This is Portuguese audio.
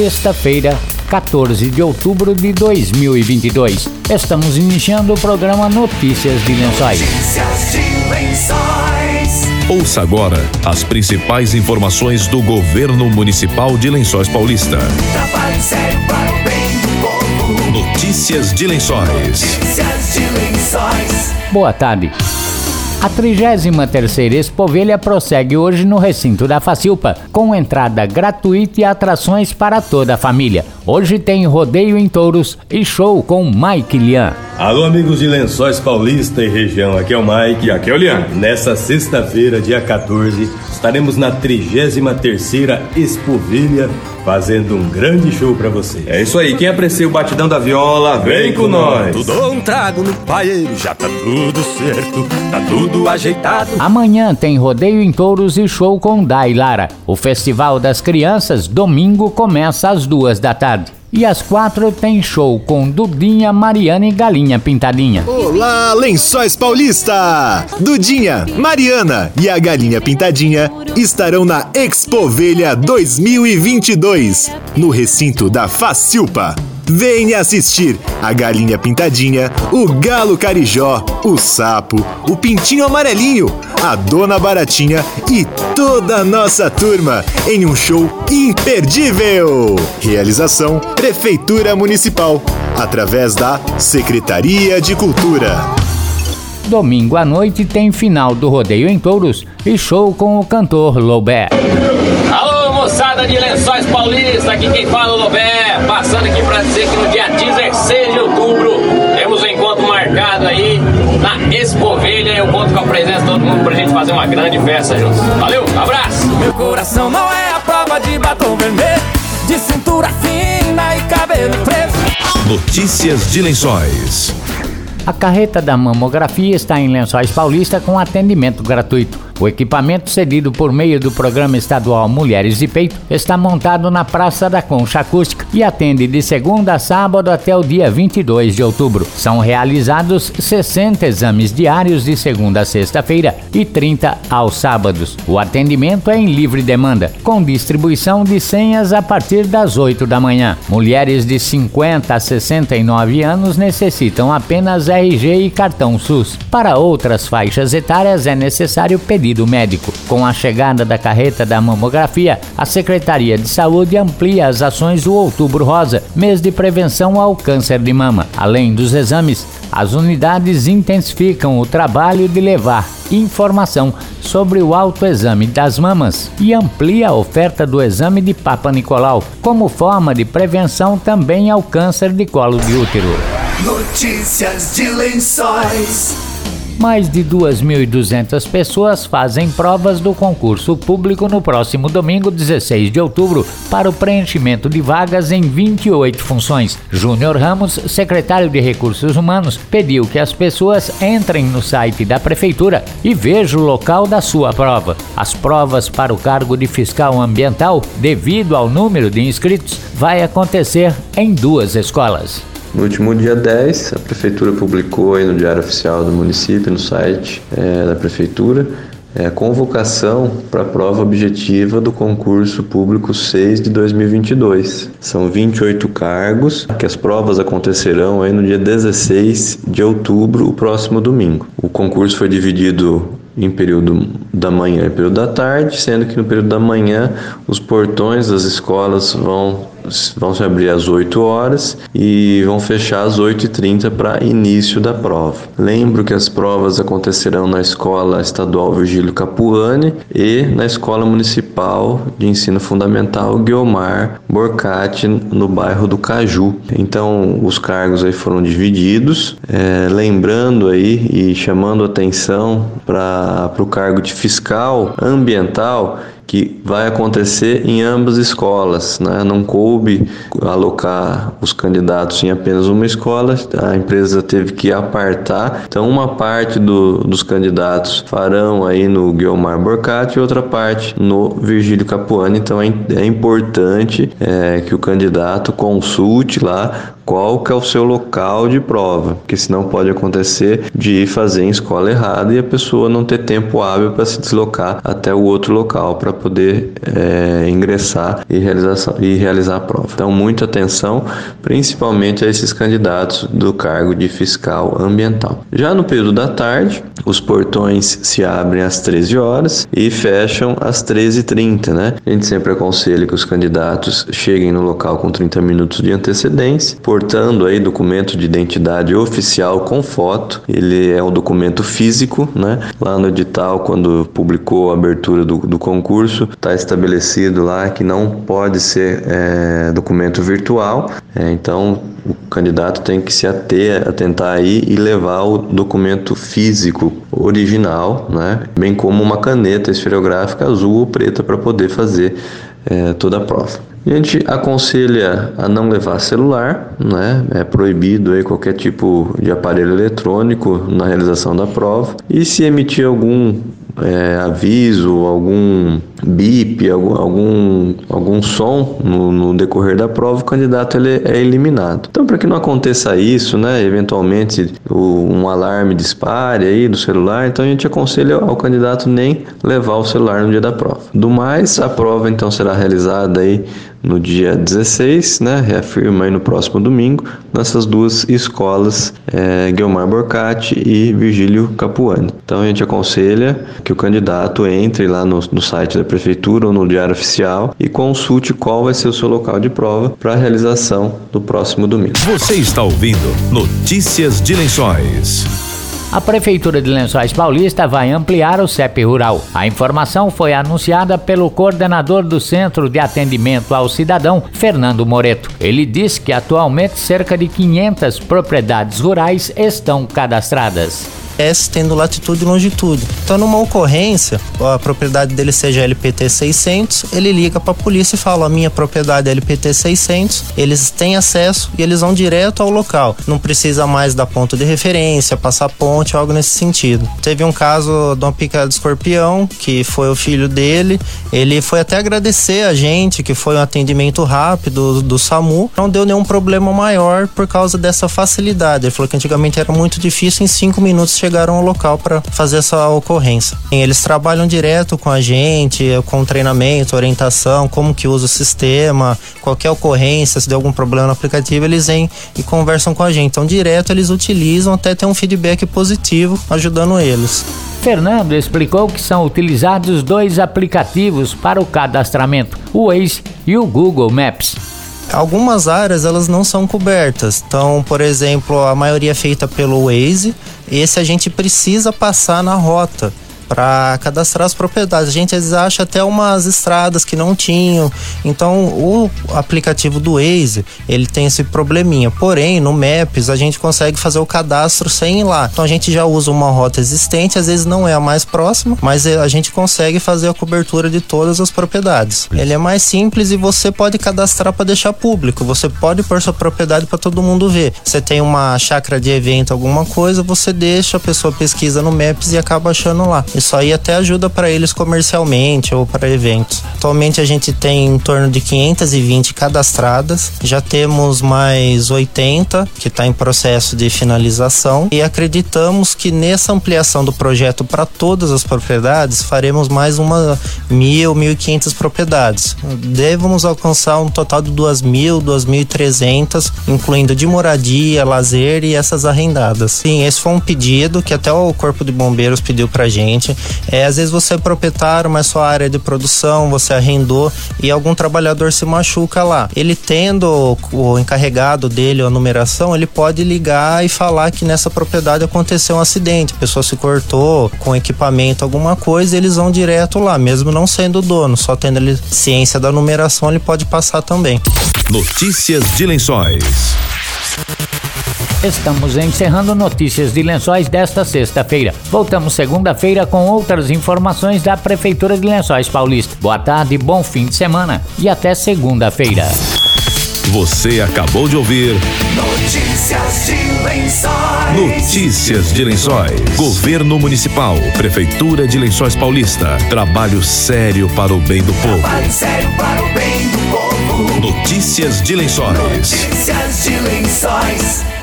sexta-feira, 14 de outubro de 2022. Estamos iniciando o programa Notícias de Lençóis. Notícias de Lençóis. Ouça agora as principais informações do governo municipal de Lençóis Paulista. Notícias de Lençóis. Notícias de Lençóis. Boa tarde. A 33ª Expovelha prossegue hoje no recinto da Facilpa, com entrada gratuita e atrações para toda a família. Hoje tem rodeio em touros e show com Mike Lian. Alô, amigos de Lençóis Paulista e região, aqui é o Mike e aqui é o Lian. Nessa sexta-feira, dia 14, estaremos na 33ª Expovilha fazendo um grande show pra você. É isso aí, quem aprecia o batidão da viola, vem com nós. Tu dou um trago no paeiro, já tá tudo certo, tá tudo ajeitado. Amanhã tem rodeio em touros e show com Dai Lara. O Festival das Crianças, domingo, começa às duas da tarde. E às quatro tem show com Dudinha, Mariana e Galinha Pintadinha. Olá, Lençóis Paulista! Dudinha, Mariana e a Galinha Pintadinha estarão na Expovelha 2022, no recinto da Facilpa. Venha assistir a Galinha Pintadinha, o Galo Carijó, o Sapo, o Pintinho Amarelinho, a Dona Baratinha e toda a nossa turma em um show imperdível. Realização Prefeitura Municipal, através da Secretaria de Cultura. Domingo à noite tem final do rodeio em touros e show com o cantor Lobé. Moçada de Lençóis Paulista, aqui quem fala é o Lobé, passando aqui pra dizer que no dia 16 de outubro temos um encontro marcado aí na Expovelha. Eu conto com a presença de todo mundo pra gente fazer uma grande festa juntos. Valeu, abraço! Meu coração não é a prova de batom vermelho, de cintura fina e cabelo preso. Notícias de Lençóis. A carreta da mamografia está em Lençóis Paulista com atendimento gratuito. O equipamento cedido por meio do programa estadual Mulheres de Peito está montado na Praça da Concha Acústica e atende de segunda a sábado até o dia 22 de outubro. São realizados 60 exames diários de segunda a sexta-feira e 30 aos sábados. O atendimento é em livre demanda, com distribuição de senhas a partir das 8 da manhã. Mulheres de 50 a 69 anos necessitam apenas RG e cartão SUS. Para outras faixas etárias é necessário pedido médico. Com a chegada da carreta da mamografia, a Secretaria de Saúde amplia as ações do Outubro Rosa, mês de prevenção ao câncer de mama. Além dos exames, as unidades intensificam o trabalho de levar informação sobre o autoexame das mamas e amplia a oferta do exame de Papa Nicolau, como forma de prevenção também ao câncer de colo de útero. Notícias de Lençóis. Mais de 2.200 pessoas fazem provas do concurso público no próximo domingo, 16 de outubro, para o preenchimento de vagas em 28 funções. Júnior Ramos, secretário de Recursos Humanos, pediu que as pessoas entrem no site da Prefeitura e vejam o local da sua prova. As provas para o cargo de fiscal ambiental, devido ao número de inscritos, vai acontecer em duas escolas. No último dia 10, a Prefeitura publicou aí no Diário Oficial do município, no site é, da Prefeitura, é, a convocação para a prova objetiva do concurso público 6 de 2022. São 28 cargos, que as provas acontecerão aí no dia 16 de outubro, o próximo domingo. O concurso foi dividido em período da manhã e período da tarde, sendo que no período da manhã os portões das escolas vão vão se abrir às 8 horas e vão fechar às 8h30 para início da prova. Lembro que as provas acontecerão na Escola Estadual Virgílio Capuani e na Escola Municipal de Ensino Fundamental Guiomar Borcati, no bairro do Caju. Então, os cargos aí foram divididos, é, lembrando aí e chamando atenção para o cargo de fiscal ambiental que vai acontecer em ambas escolas. Né? Não coube alocar os candidatos em apenas uma escola, a empresa teve que apartar. Então, uma parte do, dos candidatos farão aí no Guilmar Borcati e outra parte no Virgílio Capuani. Então, é, é importante é, que o candidato consulte lá qual que é o seu local de prova, porque senão pode acontecer de ir fazer em escola errada e a pessoa não ter tempo hábil para se deslocar até o outro local para poder é, ingressar e, realização, e realizar a prova. Então, muita atenção, principalmente a esses candidatos do cargo de fiscal ambiental. Já no período da tarde, os portões se abrem às 13 horas e fecham às 13h30, né? A gente sempre aconselha que os candidatos cheguem no local com 30 minutos de antecedência, portando aí documento de identidade oficial com foto. Ele é um documento físico, né? Lá no edital, quando publicou a abertura do, do concurso, está estabelecido lá que não pode ser é, documento virtual. É, então, o candidato tem que se ater, atentar aí e levar o documento físico original, né? Bem como uma caneta esferográfica azul ou preta para poder fazer é, toda a prova. A gente aconselha a não levar celular, né? É proibido aí qualquer tipo de aparelho eletrônico na realização da prova. E se emitir algum é, aviso, algum bip, algum, algum, algum som no, no, decorrer da prova, o candidato ele é eliminado. Então, para que não aconteça isso, né, eventualmente o, um alarme dispare aí do celular, então a gente aconselha ao candidato nem levar o celular no dia da prova. Do mais, a prova então será realizada aí no dia 16, né, reafirma aí no próximo domingo, nessas duas escolas, é, Guilmar Borcati e Virgílio Capuani. Então a gente aconselha que o candidato entre lá no, no site da prefeitura ou no diário oficial e consulte qual vai ser o seu local de prova para a realização do próximo domingo. Você está ouvindo Notícias de Lençóis. A Prefeitura de Lençóis Paulista vai ampliar o CEP Rural. A informação foi anunciada pelo coordenador do Centro de Atendimento ao Cidadão, Fernando Moreto. Ele disse que atualmente cerca de 500 propriedades rurais estão cadastradas. S tendo latitude e longitude. Então, numa ocorrência, a propriedade dele seja LPT 600, ele liga para a polícia e fala: a minha propriedade é LPT 600, eles têm acesso e eles vão direto ao local. Não precisa mais dar ponto de referência, passar ponte, algo nesse sentido. Teve um caso de uma picada de escorpião, que foi o filho dele, ele foi até agradecer a gente, que foi um atendimento rápido do SAMU, não deu nenhum problema maior por causa dessa facilidade. Ele falou que antigamente era muito difícil, em cinco minutos chegaram ao local para fazer essa ocorrência. Eles trabalham direto com a gente, com treinamento, orientação, como que usa o sistema, qualquer ocorrência, se der algum problema no aplicativo, eles vêm e conversam com a gente. Então, direto eles utilizam até ter um feedback positivo, ajudando eles. Fernando explicou que são utilizados dois aplicativos para o cadastramento, o Waze e o Google Maps. Algumas áreas elas não são cobertas. Então, por exemplo, a maioria é feita pelo Waze. Esse a gente precisa passar na rota para cadastrar as propriedades. A gente às vezes acha até umas estradas que não tinham. Então, o aplicativo do Waze, ele tem esse probleminha. Porém, no Maps, a gente consegue fazer o cadastro sem ir lá. Então, a gente já usa uma rota existente, às vezes não é a mais próxima, mas a gente consegue fazer a cobertura de todas as propriedades. Ele é mais simples e você pode cadastrar para deixar público. Você pode pôr sua propriedade para todo mundo ver. Você tem uma chácara de evento, alguma coisa, você deixa, a pessoa pesquisa no Maps e acaba achando lá. Isso aí até ajuda para eles comercialmente ou para eventos. Atualmente a gente tem em torno de 520 cadastradas, já temos mais 80 que está em processo de finalização e acreditamos que nessa ampliação do projeto para todas as propriedades faremos mais uma mil, mil e quinhentas propriedades. Devemos alcançar um total de duas mil, duas mil e trezentas, incluindo de moradia, lazer e essas arrendadas. Sim, esse foi um pedido que até o Corpo de Bombeiros pediu pra gente é, às vezes você é proprietário, mas sua área de produção, você arrendou e algum trabalhador se machuca lá. Ele tendo o encarregado dele, a numeração, ele pode ligar e falar que nessa propriedade aconteceu um acidente, a pessoa se cortou com equipamento, alguma coisa, eles vão direto lá, mesmo não sendo dono, só tendo ele ciência da numeração, ele pode passar também. Notícias de Lençóis. Estamos encerrando notícias de lençóis desta sexta-feira. Voltamos segunda-feira com outras informações da Prefeitura de Lençóis Paulista. Boa tarde, bom fim de semana e até segunda-feira. Você acabou de ouvir Notícias de Lençóis. Notícias de Lençóis. Governo Municipal, Prefeitura de Lençóis Paulista. Trabalho sério para o bem do povo. Trabalho sério para o bem do povo. Notícias de Lençóis. Notícias de Lençóis.